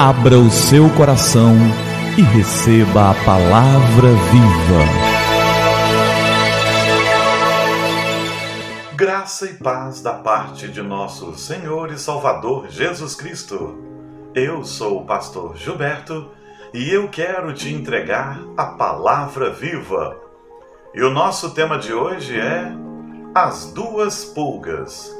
Abra o seu coração e receba a palavra viva. Graça e paz da parte de nosso Senhor e Salvador Jesus Cristo. Eu sou o pastor Gilberto e eu quero te entregar a palavra viva. E o nosso tema de hoje é As Duas Pulgas.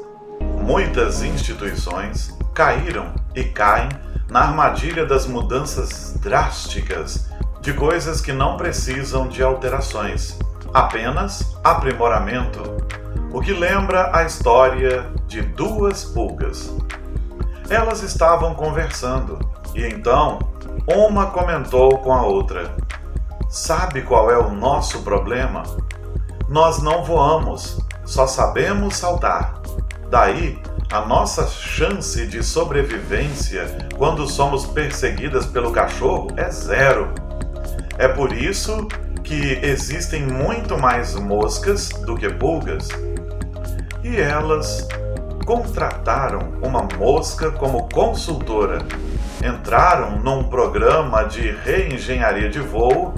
Muitas instituições caíram e caem na armadilha das mudanças drásticas de coisas que não precisam de alterações, apenas aprimoramento, o que lembra a história de duas pulgas. Elas estavam conversando e então uma comentou com a outra: Sabe qual é o nosso problema? Nós não voamos, só sabemos saltar. Daí a nossa chance de sobrevivência quando somos perseguidas pelo cachorro é zero. É por isso que existem muito mais moscas do que pulgas. E elas contrataram uma mosca como consultora, entraram num programa de reengenharia de voo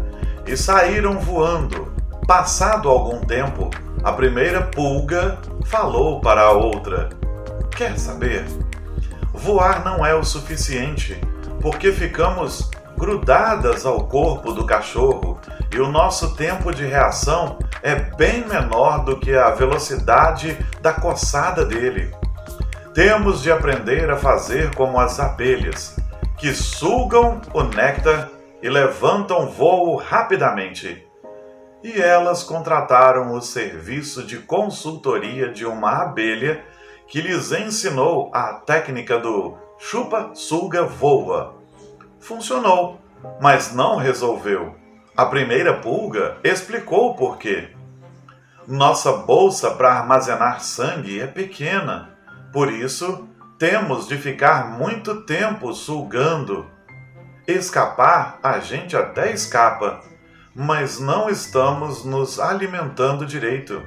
e saíram voando. Passado algum tempo, a primeira pulga falou para a outra Quer saber? Voar não é o suficiente, porque ficamos grudadas ao corpo do cachorro e o nosso tempo de reação é bem menor do que a velocidade da coçada dele. Temos de aprender a fazer como as abelhas, que sugam o néctar e levantam voo rapidamente. E elas contrataram o serviço de consultoria de uma abelha que lhes ensinou a técnica do chupa, suga, voa. Funcionou, mas não resolveu. A primeira pulga explicou o porquê. Nossa bolsa para armazenar sangue é pequena, por isso temos de ficar muito tempo sugando. Escapar, a gente até escapa, mas não estamos nos alimentando direito.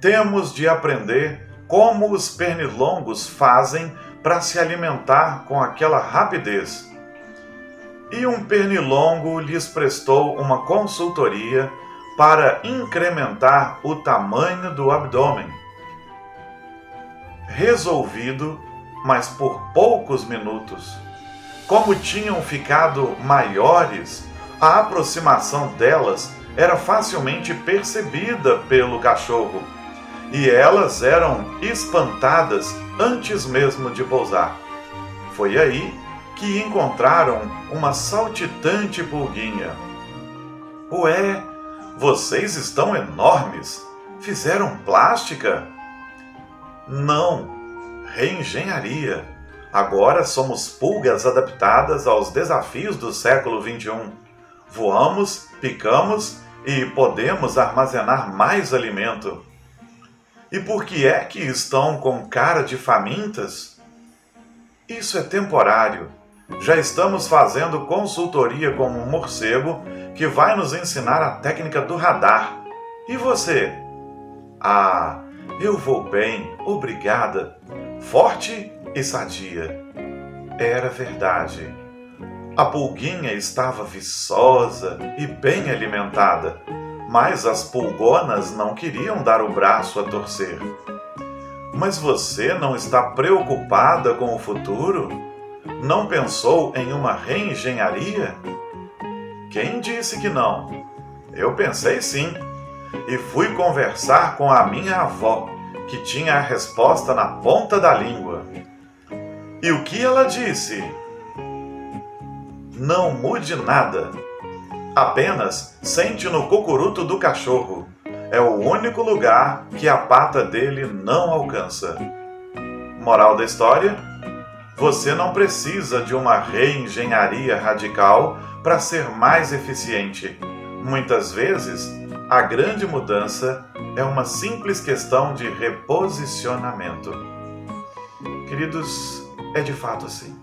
Temos de aprender como os pernilongos fazem para se alimentar com aquela rapidez. E um pernilongo lhes prestou uma consultoria para incrementar o tamanho do abdômen. Resolvido, mas por poucos minutos. Como tinham ficado maiores, a aproximação delas era facilmente percebida pelo cachorro e elas eram espantadas antes mesmo de pousar. Foi aí que encontraram uma saltitante pulguinha. Ué, vocês estão enormes! Fizeram plástica? Não, reengenharia. Agora somos pulgas adaptadas aos desafios do século XXI. Voamos, picamos e podemos armazenar mais alimento. E por que é que estão com cara de famintas? Isso é temporário. Já estamos fazendo consultoria com um morcego que vai nos ensinar a técnica do radar. E você? Ah, eu vou bem, obrigada. Forte e sadia. Era verdade. A pulguinha estava viçosa e bem alimentada mas as pulgonas não queriam dar o braço a torcer. Mas você não está preocupada com o futuro? Não pensou em uma reengenharia? Quem disse que não? Eu pensei sim, e fui conversar com a minha avó, que tinha a resposta na ponta da língua. E o que ela disse? Não mude nada Apenas sente no cocuruto do cachorro. É o único lugar que a pata dele não alcança. Moral da história? Você não precisa de uma reengenharia radical para ser mais eficiente. Muitas vezes, a grande mudança é uma simples questão de reposicionamento. Queridos, é de fato assim.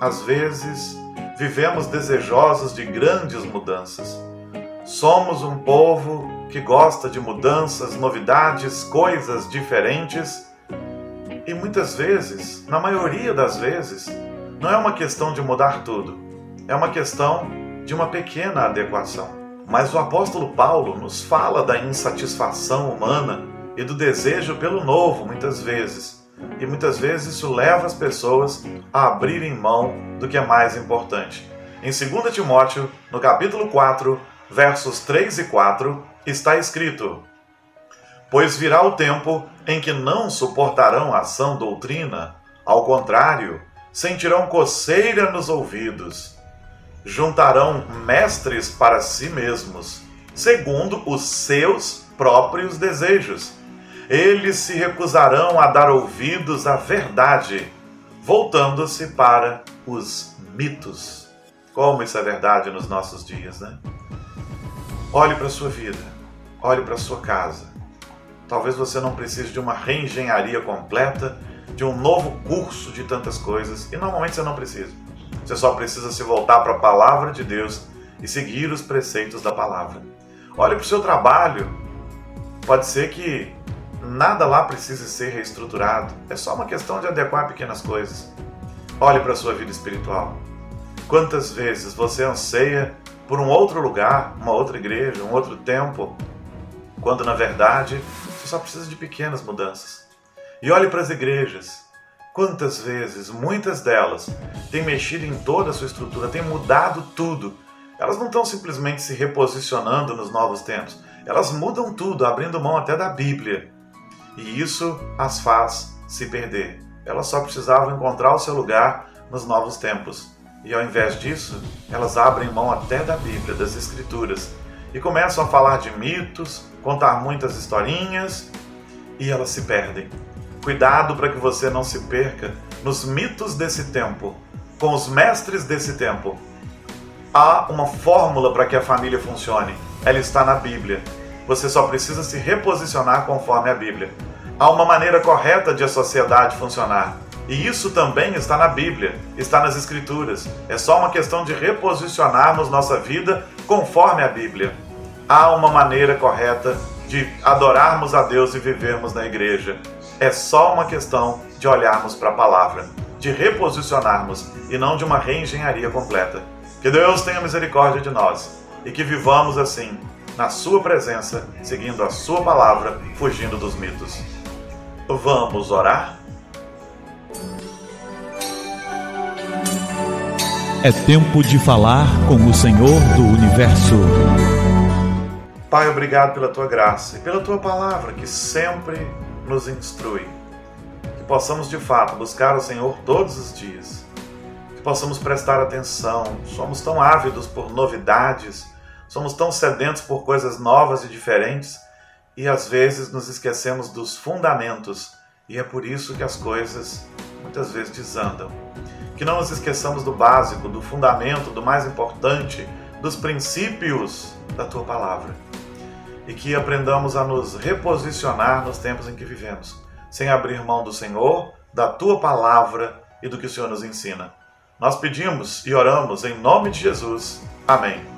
Às vezes, vivemos desejosos de grandes mudanças. Somos um povo que gosta de mudanças, novidades, coisas diferentes. E muitas vezes, na maioria das vezes, não é uma questão de mudar tudo, é uma questão de uma pequena adequação. Mas o apóstolo Paulo nos fala da insatisfação humana e do desejo pelo novo, muitas vezes. E muitas vezes isso leva as pessoas a abrirem mão do que é mais importante. Em 2 Timóteo, no capítulo 4, versos 3 e 4, está escrito: Pois virá o tempo em que não suportarão a sã doutrina, ao contrário, sentirão coceira nos ouvidos juntarão mestres para si mesmos, segundo os seus próprios desejos. Eles se recusarão a dar ouvidos à verdade, voltando-se para os mitos. Como isso é verdade nos nossos dias, né? Olhe para a sua vida, olhe para a sua casa. Talvez você não precise de uma reengenharia completa, de um novo curso de tantas coisas, e normalmente você não precisa. Você só precisa se voltar para a palavra de Deus e seguir os preceitos da palavra. Olhe para o seu trabalho. Pode ser que nada lá precise ser reestruturado. É só uma questão de adequar pequenas coisas. Olhe para a sua vida espiritual. Quantas vezes você anseia por um outro lugar, uma outra igreja, um outro tempo, quando na verdade você só precisa de pequenas mudanças. E olhe para as igrejas. Quantas vezes, muitas delas, têm mexido em toda a sua estrutura, têm mudado tudo. Elas não estão simplesmente se reposicionando nos novos tempos, elas mudam tudo, abrindo mão até da Bíblia. E isso as faz se perder. Elas só precisavam encontrar o seu lugar nos novos tempos. E ao invés disso, elas abrem mão até da Bíblia, das Escrituras, e começam a falar de mitos, contar muitas historinhas, e elas se perdem. Cuidado para que você não se perca nos mitos desse tempo, com os mestres desse tempo. Há uma fórmula para que a família funcione. Ela está na Bíblia. Você só precisa se reposicionar conforme a Bíblia. Há uma maneira correta de a sociedade funcionar. E isso também está na Bíblia, está nas Escrituras. É só uma questão de reposicionarmos nossa vida conforme a Bíblia. Há uma maneira correta de adorarmos a Deus e vivermos na igreja. É só uma questão de olharmos para a palavra, de reposicionarmos e não de uma reengenharia completa. Que Deus tenha misericórdia de nós e que vivamos assim, na Sua presença, seguindo a Sua palavra, fugindo dos mitos. Vamos orar? É tempo de falar com o Senhor do universo. Pai, obrigado pela tua graça e pela tua palavra que sempre nos instrui. Que possamos de fato buscar o Senhor todos os dias. Que possamos prestar atenção. Somos tão ávidos por novidades, somos tão sedentos por coisas novas e diferentes e às vezes nos esquecemos dos fundamentos e é por isso que as coisas muitas vezes desandam. Que não nos esqueçamos do básico, do fundamento, do mais importante, dos princípios da tua palavra e que aprendamos a nos reposicionar nos tempos em que vivemos, sem abrir mão do Senhor, da tua palavra e do que o Senhor nos ensina. Nós pedimos e oramos em nome de Jesus. Amém.